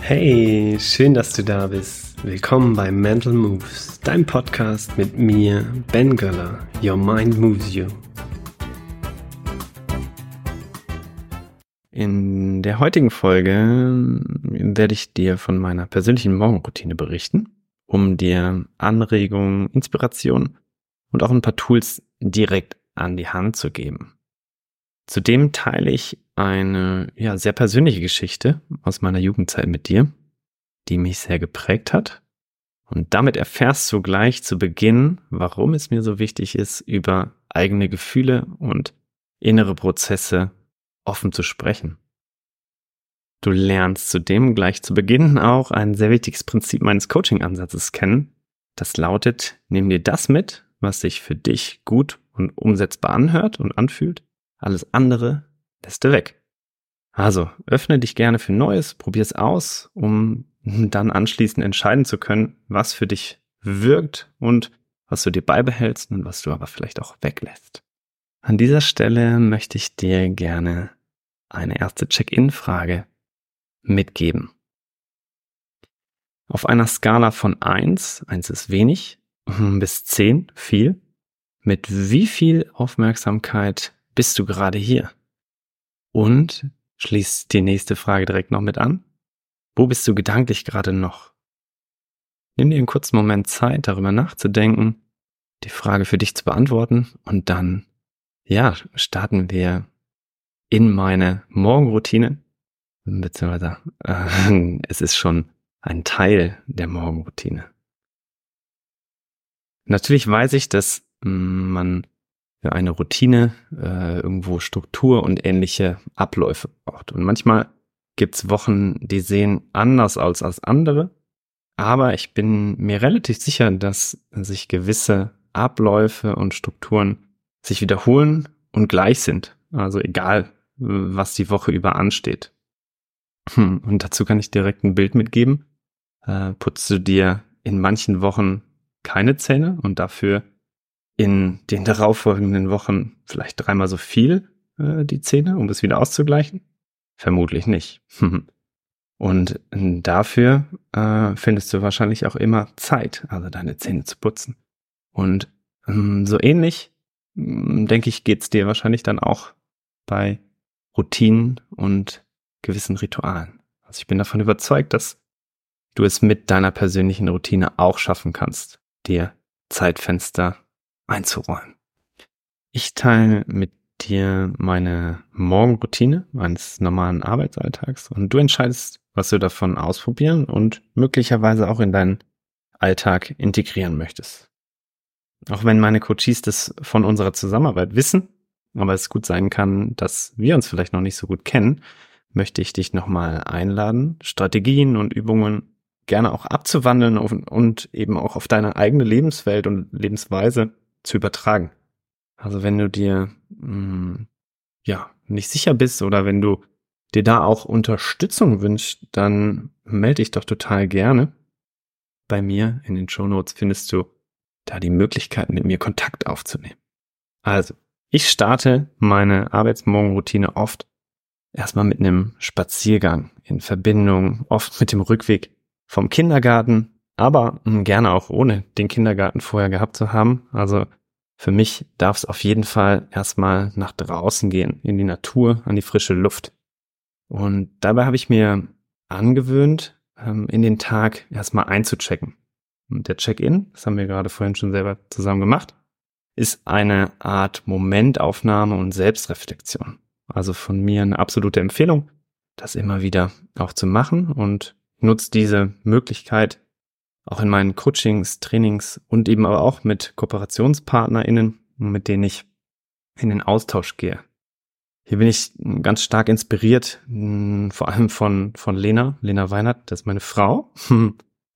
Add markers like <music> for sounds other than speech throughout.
Hey, schön, dass du da bist. Willkommen bei Mental Moves, dein Podcast mit mir, Ben Göller. Your Mind Moves You. In der heutigen Folge werde ich dir von meiner persönlichen Morgenroutine berichten, um dir Anregungen, Inspiration und auch ein paar Tools direkt an die Hand zu geben. Zudem teile ich eine ja, sehr persönliche Geschichte aus meiner Jugendzeit mit dir, die mich sehr geprägt hat. Und damit erfährst du gleich zu Beginn, warum es mir so wichtig ist, über eigene Gefühle und innere Prozesse offen zu sprechen. Du lernst zudem gleich zu Beginn auch ein sehr wichtiges Prinzip meines Coaching-Ansatzes kennen. Das lautet, nimm dir das mit, was sich für dich gut und umsetzbar anhört und anfühlt. Alles andere lässt du weg. Also, öffne dich gerne für Neues, probier es aus, um dann anschließend entscheiden zu können, was für dich wirkt und was du dir beibehältst und was du aber vielleicht auch weglässt. An dieser Stelle möchte ich dir gerne eine erste Check-in-Frage mitgeben. Auf einer Skala von eins, eins ist wenig, <laughs> bis zehn, viel, mit wie viel Aufmerksamkeit bist du gerade hier? Und schließ die nächste Frage direkt noch mit an. Wo bist du gedanklich gerade noch? Nimm dir einen kurzen Moment Zeit, darüber nachzudenken, die Frage für dich zu beantworten und dann, ja, starten wir in meine Morgenroutine, beziehungsweise äh, <laughs> es ist schon ein Teil der Morgenroutine. Natürlich weiß ich, dass mm, man eine Routine äh, irgendwo Struktur und ähnliche Abläufe braucht. Und manchmal gibt's Wochen, die sehen anders aus als andere. Aber ich bin mir relativ sicher, dass sich gewisse Abläufe und Strukturen sich wiederholen und gleich sind. Also egal, was die Woche über ansteht. Hm, und dazu kann ich direkt ein Bild mitgeben. Äh, putzt du dir in manchen Wochen keine Zähne und dafür in den darauffolgenden Wochen vielleicht dreimal so viel äh, die Zähne, um es wieder auszugleichen? Vermutlich nicht. <laughs> Und dafür äh, findest du wahrscheinlich auch immer Zeit, also deine Zähne zu putzen. Und ähm, so ähnlich, ähm, denke ich, geht's dir wahrscheinlich dann auch bei Routinen und gewissen Ritualen. Also ich bin davon überzeugt, dass du es mit deiner persönlichen Routine auch schaffen kannst, dir Zeitfenster einzuräumen. Ich teile mit dir meine Morgenroutine meines normalen Arbeitsalltags und du entscheidest, was du davon ausprobieren und möglicherweise auch in deinen Alltag integrieren möchtest. Auch wenn meine Coaches das von unserer Zusammenarbeit wissen, aber es gut sein kann, dass wir uns vielleicht noch nicht so gut kennen, möchte ich dich nochmal einladen, Strategien und Übungen gerne auch abzuwandeln und eben auch auf deine eigene Lebenswelt und Lebensweise zu übertragen. Also wenn du dir mh, hm, ja nicht sicher bist oder wenn du dir da auch Unterstützung wünschst, dann melde dich doch total gerne. Bei mir in den Show Notes findest du da die Möglichkeit, mit mir Kontakt aufzunehmen. Also, ich starte meine Arbeitsmorgenroutine oft erstmal mit einem Spaziergang in Verbindung, oft mit dem Rückweg vom Kindergarten, aber hm, gerne auch ohne den Kindergarten vorher gehabt zu haben. Also für mich darf es auf jeden Fall erstmal nach draußen gehen, in die Natur, an die frische Luft. Und dabei habe ich mir angewöhnt, ähm, in den Tag erstmal einzuchecken. Und der Check-in, das haben wir gerade vorhin schon selber zusammen gemacht, ist eine Art Momentaufnahme und Selbstreflexion. Also von mir eine absolute Empfehlung, das immer wieder auch zu machen und nutzt diese Möglichkeit auch in meinen Coachings, Trainings und eben aber auch mit KooperationspartnerInnen, mit denen ich in den Austausch gehe. Hier bin ich ganz stark inspiriert, hm, vor allem von, von Lena, Lena Weinert, das ist meine Frau,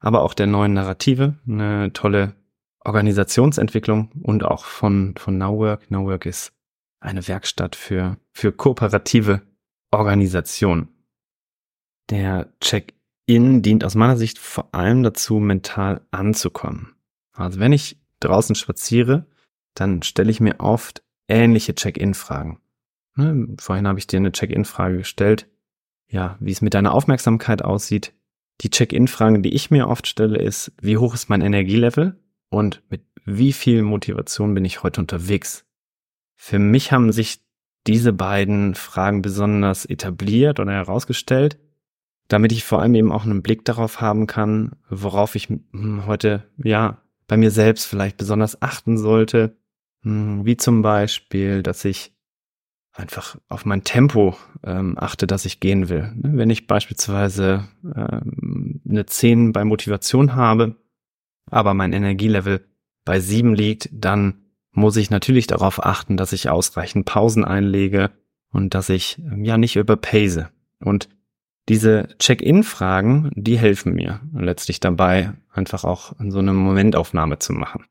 aber auch der neuen Narrative, eine tolle Organisationsentwicklung und auch von, von Nowwork. Nowwork ist eine Werkstatt für, für kooperative Organisation. Der Check in dient aus meiner Sicht vor allem dazu, mental anzukommen. Also wenn ich draußen spaziere, dann stelle ich mir oft ähnliche Check-in-Fragen. Ne, vorhin habe ich dir eine Check-in-Frage gestellt. ja, wie es mit deiner Aufmerksamkeit aussieht. Die Check-in-Fragen, die ich mir oft stelle, ist, wie hoch ist mein Energielevel und mit wie viel Motivation bin ich heute unterwegs? Für mich haben sich diese beiden Fragen besonders etabliert oder herausgestellt, damit ich vor allem eben auch einen Blick darauf haben kann, worauf ich hm, heute, ja, bei mir selbst vielleicht besonders achten sollte, hm, wie zum Beispiel, dass ich einfach auf mein Tempo ähm, achte, dass ich gehen will. Ne, wenn ich beispielsweise ähm, eine 10 bei Motivation habe, aber mein Energielevel bei 7 liegt, dann muss ich natürlich darauf achten, dass ich ausreichend Pausen einlege und dass ich ähm, ja nicht überpace. Und diese Check-in-Fragen, die helfen mir letztlich dabei, einfach auch so eine Momentaufnahme zu machen.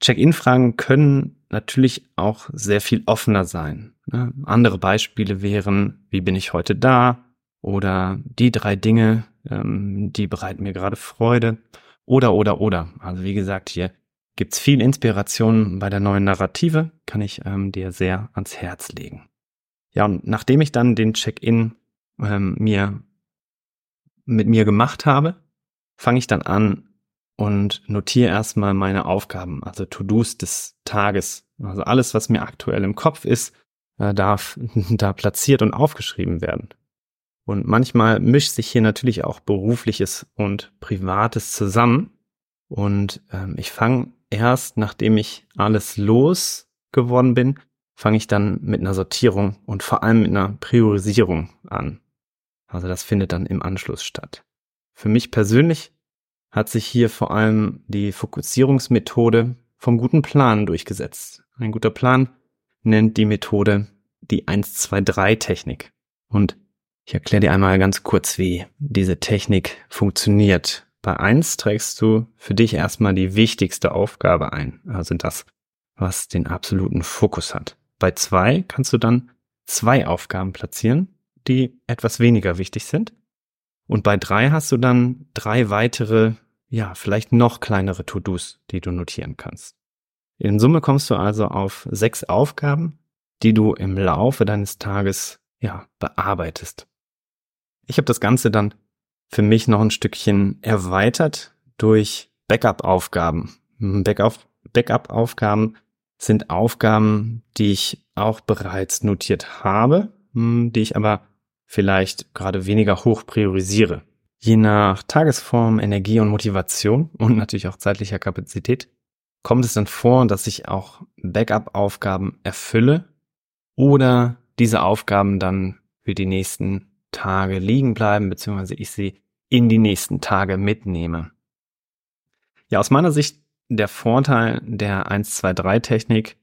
Check-in-Fragen können natürlich auch sehr viel offener sein. Ne? Andere Beispiele wären, wie bin ich heute da? Oder die drei Dinge, ähm, die bereiten mir gerade Freude. Oder, oder, oder. Also wie gesagt, hier gibt's viel Inspiration bei der neuen Narrative, kann ich ähm, dir sehr ans Herz legen. Ja, und nachdem ich dann den Check-in ähm, mir mit mir gemacht habe, fange ich dann an, und notiere erstmal meine Aufgaben, also To-Dos des Tages. Also alles, was mir aktuell im Kopf ist, äh, darf <laughs> da platziert und aufgeschrieben werden. Und manchmal mischt sich hier natürlich auch berufliches und privates zusammen. Und ähm, ich fange erst, nachdem ich alles losgeworden bin, fange ich dann mit einer Sortierung und vor allem mit einer Priorisierung an. Also das findet dann im Anschluss statt. Für mich persönlich hat sich hier vor allem die Fokussierungsmethode vom guten Plan durchgesetzt. Ein guter Plan nennt die Methode die 1-2-3-Technik. Und ich erkläre dir einmal ganz kurz, wie diese Technik funktioniert. Bei 1 trägst du für dich erstmal die wichtigste Aufgabe ein, also das, was den absoluten Fokus hat. Bei 2 kannst du dann zwei Aufgaben platzieren, die etwas weniger wichtig sind. Und bei drei hast du dann drei weitere, ja, vielleicht noch kleinere To-Dos, die du notieren kannst. In Summe kommst du also auf sechs Aufgaben, die du im Laufe deines Tages, ja, bearbeitest. Ich habe das Ganze dann für mich noch ein Stückchen erweitert durch Backup-Aufgaben. Backup-Aufgaben sind Aufgaben, die ich auch bereits notiert habe, hm, die ich aber vielleicht gerade weniger hoch priorisiere. Je nach Tagesform, Energie und Motivation und natürlich auch zeitlicher Kapazität kommt es dann vor, dass ich auch Backup-Aufgaben erfülle oder diese Aufgaben dann für die nächsten Tage liegen bleiben, beziehungsweise ich sie in die nächsten Tage mitnehme. Ja, aus meiner Sicht der Vorteil der 1-2-3-Technik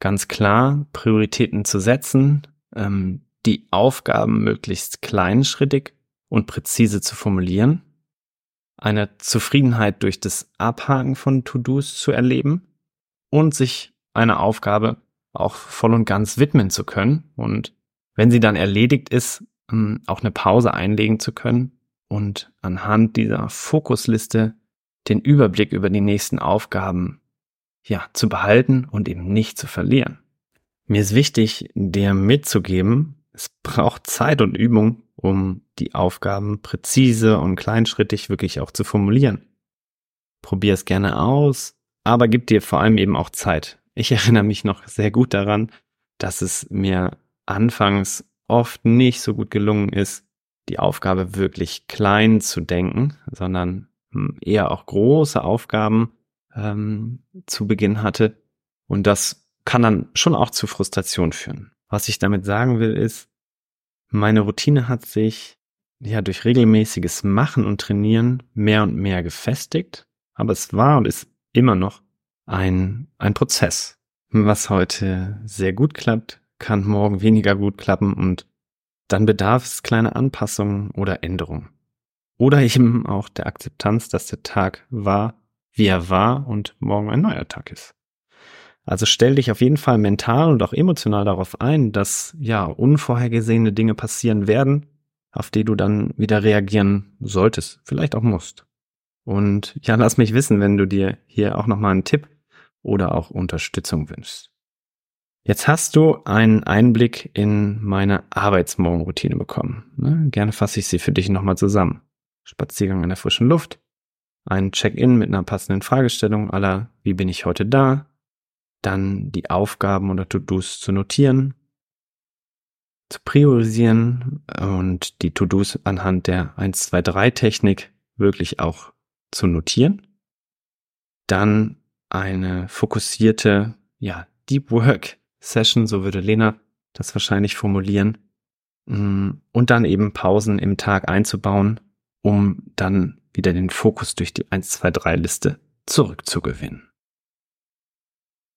ganz klar, Prioritäten zu setzen, ähm, die Aufgaben möglichst kleinschrittig und präzise zu formulieren, eine Zufriedenheit durch das Abhaken von To-Dos zu erleben und sich einer Aufgabe auch voll und ganz widmen zu können und wenn sie dann erledigt ist, ähm, auch eine Pause einlegen zu können und anhand dieser Fokusliste den Überblick über die nächsten Aufgaben ja zu behalten und eben nicht zu verlieren. Mir ist wichtig, dir mitzugeben, es braucht Zeit und Übung, um die Aufgaben präzise und kleinschrittig wirklich auch zu formulieren. Probier es gerne aus, aber gib dir vor allem eben auch Zeit. Ich <laughs> erinnere mich noch sehr gut daran, dass es mir anfangs oft nicht so gut gelungen ist, die Aufgabe wirklich klein zu denken, sondern hm, eher auch große Aufgaben ähm, zu Beginn hatte. Und das kann dann schon auch zu Frustration führen. Was ich damit sagen will, ist, meine Routine hat sich ja durch regelmäßiges Machen und Trainieren mehr und mehr gefestigt, aber es war und ist immer noch ein, ein Prozess. Was heute sehr gut klappt, kann morgen weniger gut klappen und dann bedarf es kleiner Anpassungen oder Änderungen. Oder eben auch der Akzeptanz, dass der Tag war, wie er war und morgen ein neuer Tag ist. Also stell dich auf jeden Fall mental und auch emotional darauf ein, dass ja unvorhergesehene Dinge passieren werden, auf die du dann wieder reagieren solltest, vielleicht auch musst. Und ja, lass mich wissen, wenn du dir hier auch nochmal einen Tipp oder auch Unterstützung wünschst. Jetzt hast du einen Einblick in meine Arbeitsmorgenroutine bekommen. Ne? Gerne fasse ich sie für dich nochmal zusammen. Spaziergang in der frischen Luft, ein Check-in mit einer passenden Fragestellung aller, wie bin ich heute da, dann die Aufgaben oder To-Dos zu notieren, zu priorisieren und die To-Dos anhand der 1, 2, 3 Technik wirklich auch zu notieren. Dann eine fokussierte, ja, Deep Work Session, so würde Lena das wahrscheinlich formulieren. Mm, und dann eben Pausen im Tag einzubauen, um dann wieder den Fokus durch die 1, 2, 3 Liste zurückzugewinnen.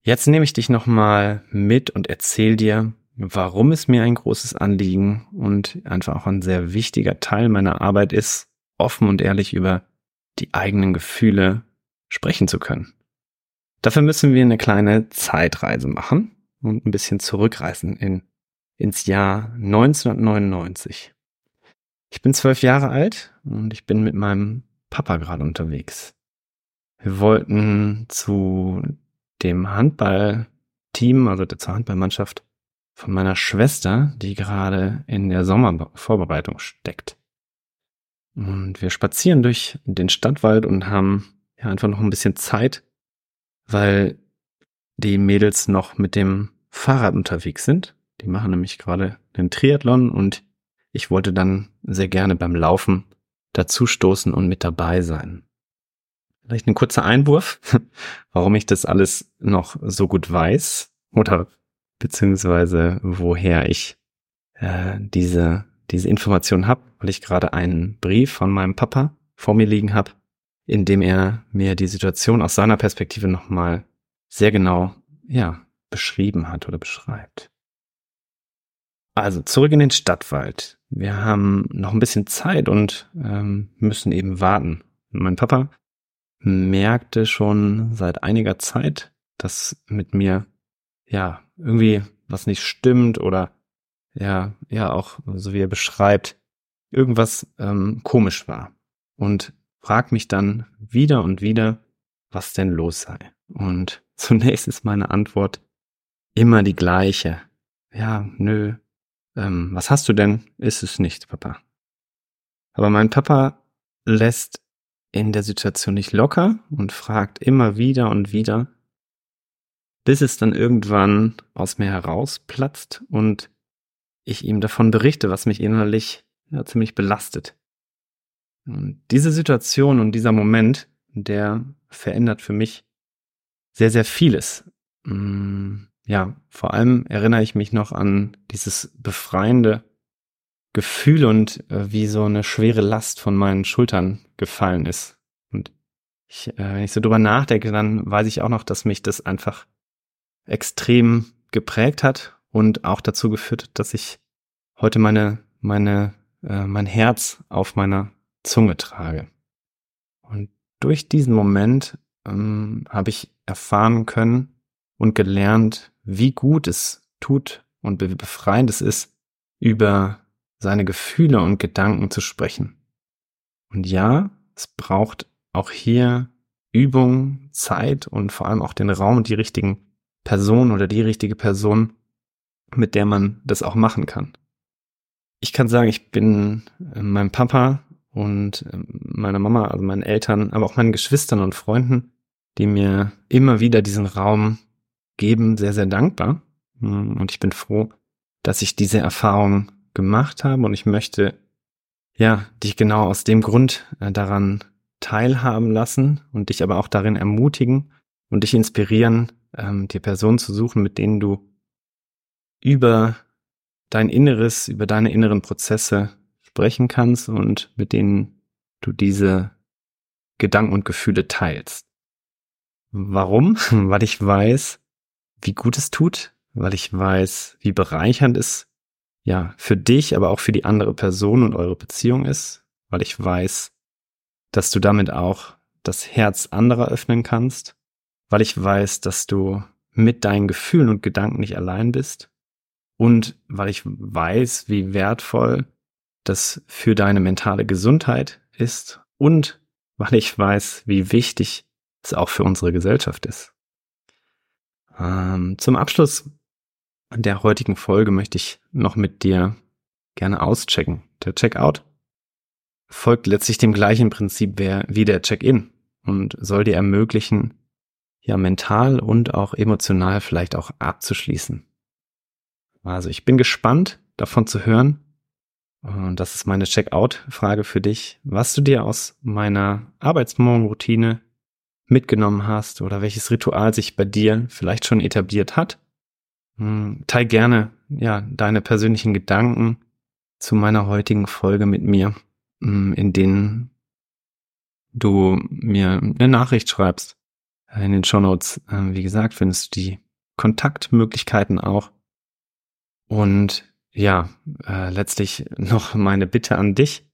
Jetzt nehme ich dich nochmal mit und erzähle dir, warum es mir ein großes Anliegen und einfach auch ein sehr wichtiger Teil meiner Arbeit ist, offen und ehrlich über die eigenen Gefühle sprechen zu können. Dafür müssen wir eine kleine Zeitreise machen und ein bisschen zurückreisen in, ins Jahr 1999. Ich bin zwölf Jahre alt und ich bin mit meinem Papa gerade unterwegs. Wir wollten zu dem Handballteam, also zur Handballmannschaft von meiner Schwester, die gerade in der Sommervorbereitung steckt. Und wir spazieren durch den Stadtwald und haben ja einfach noch ein bisschen Zeit, weil die Mädels noch mit dem Fahrrad unterwegs sind. Die machen nämlich gerade den Triathlon und ich wollte dann sehr gerne beim Laufen dazustoßen und mit dabei sein. Vielleicht ein kurzer Einwurf, <laughs> warum ich das alles noch so gut weiß oder beziehungsweise woher ich äh, diese, diese Information habe, weil ich gerade einen Brief von meinem Papa vor mir liegen habe, in dem er mir die Situation aus seiner Perspektive nochmal sehr genau, ja, beschrieben hat oder beschreibt. Also zurück in den Stadtwald. Wir haben noch ein bisschen Zeit und ähm, müssen eben warten. Mein Papa merkte schon seit einiger Zeit, dass mit mir ja irgendwie was nicht stimmt oder ja ja auch so wie er beschreibt irgendwas ähm, komisch war und fragt mich dann wieder und wieder, was denn los sei. Und <laughs> zunächst ist meine Antwort immer die gleiche. Ja, nö. Ähm, was hast du denn? Ist es nicht, Papa. Aber mein Papa lässt in der Situation nicht locker und fragt immer wieder und wieder, bis es dann irgendwann aus mir herausplatzt und ich ihm davon berichte, was mich innerlich ja, ziemlich belastet. Und diese Situation und dieser Moment, der verändert für mich sehr, sehr vieles. Mm, ja, vor allem erinnere ich mich noch an dieses befreiende Gefühl und äh, wie so eine schwere Last von meinen Schultern gefallen ist. Und ich, äh, wenn ich so drüber nachdenke, dann weiß ich auch noch, dass mich das einfach extrem geprägt hat und auch dazu geführt, dass ich heute meine, meine, äh, mein Herz auf meiner Zunge trage. Und durch diesen Moment ähm, habe ich erfahren können und gelernt, wie gut es tut und befreiend es ist, über seine Gefühle und Gedanken zu sprechen. Und ja, es braucht auch hier Übung, Zeit und vor allem auch den Raum und die richtigen Personen oder die richtige Person, mit der man das auch machen kann. Ich kann sagen, ich bin äh, meinem Papa und äh, meiner Mama, also meinen Eltern, aber auch meinen Geschwistern und Freunden, die mir immer wieder diesen Raum geben, sehr, sehr dankbar. Und ich bin froh, dass ich diese Erfahrung gemacht habe und ich möchte, ja, dich genau aus dem Grund äh, daran teilhaben lassen und dich aber auch darin ermutigen und dich inspirieren, ähm, dir Personen zu suchen, mit denen du über dein Inneres, über deine inneren Prozesse sprechen kannst und mit denen du diese Gedanken und Gefühle teilst. Warum? <laughs> Weil ich weiß, wie gut es tut, weil ich weiß, wie bereichernd es ja für dich, aber auch für die andere Person und eure Beziehung ist, weil ich weiß, dass du damit auch das Herz anderer öffnen kannst, weil ich weiß, dass du mit deinen Gefühlen und Gedanken nicht allein bist und weil ich weiß, wie wertvoll das für deine mentale Gesundheit ist und weil ich weiß, wie wichtig es auch für unsere Gesellschaft ist. Ähm, zum Abschluss an der heutigen Folge möchte ich noch mit dir gerne auschecken. Der Checkout folgt letztlich dem gleichen Prinzip wie der Check-in und soll dir ermöglichen, ja mental und auch emotional vielleicht auch abzuschließen. Also ich bin gespannt davon zu hören. Und das ist meine Checkout-Frage für dich, was du dir aus meiner Arbeitsmorgenroutine mitgenommen hast oder welches Ritual sich bei dir vielleicht schon etabliert hat. Hm, teil gerne ja deine persönlichen Gedanken zu meiner heutigen Folge mit mir, hm, in denen du mir eine Nachricht schreibst. In den Shownotes, äh, wie gesagt, findest du die Kontaktmöglichkeiten auch. Und ja, äh, letztlich noch meine Bitte an dich.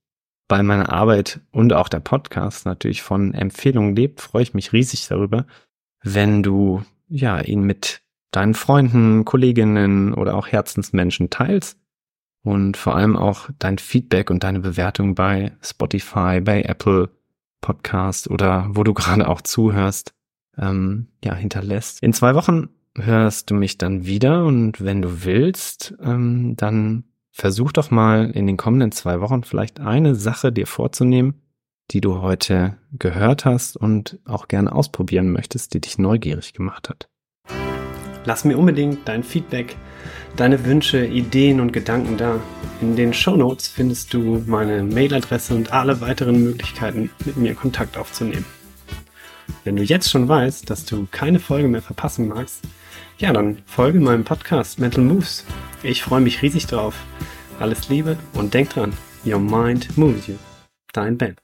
Weil meine Arbeit und auch der Podcast natürlich von Empfehlungen lebt, freue ich mich riesig darüber, wenn du ja ihn mit deinen Freunden, Kolleginnen oder auch Herzensmenschen teilst und vor allem auch dein Feedback und deine Bewertung bei Spotify, bei Apple Podcast oder wo du <laughs> gerade auch zuhörst, ähm, ja, hinterlässt. In zwei Wochen hörst du mich dann wieder und wenn du willst, ähm, dann versuch doch mal in den kommenden zwei Wochen vielleicht eine Sache dir vorzunehmen, die du heute gehört hast und auch gerne ausprobieren möchtest, die dich neugierig gemacht hat. Lass mir unbedingt dein Feedback, deine Wünsche, Ideen und Gedanken da. In den Show Notes findest du meine Mailadresse und alle weiteren Möglichkeiten, mit mir Kontakt aufzunehmen. Wenn du jetzt schon weißt, dass du keine Folge mehr verpassen magst, ja, dann folge meinem Podcast Mental Moves. Ich freue mich riesig drauf. Alles Liebe und denk dran, your mind moves you. Dein Ben.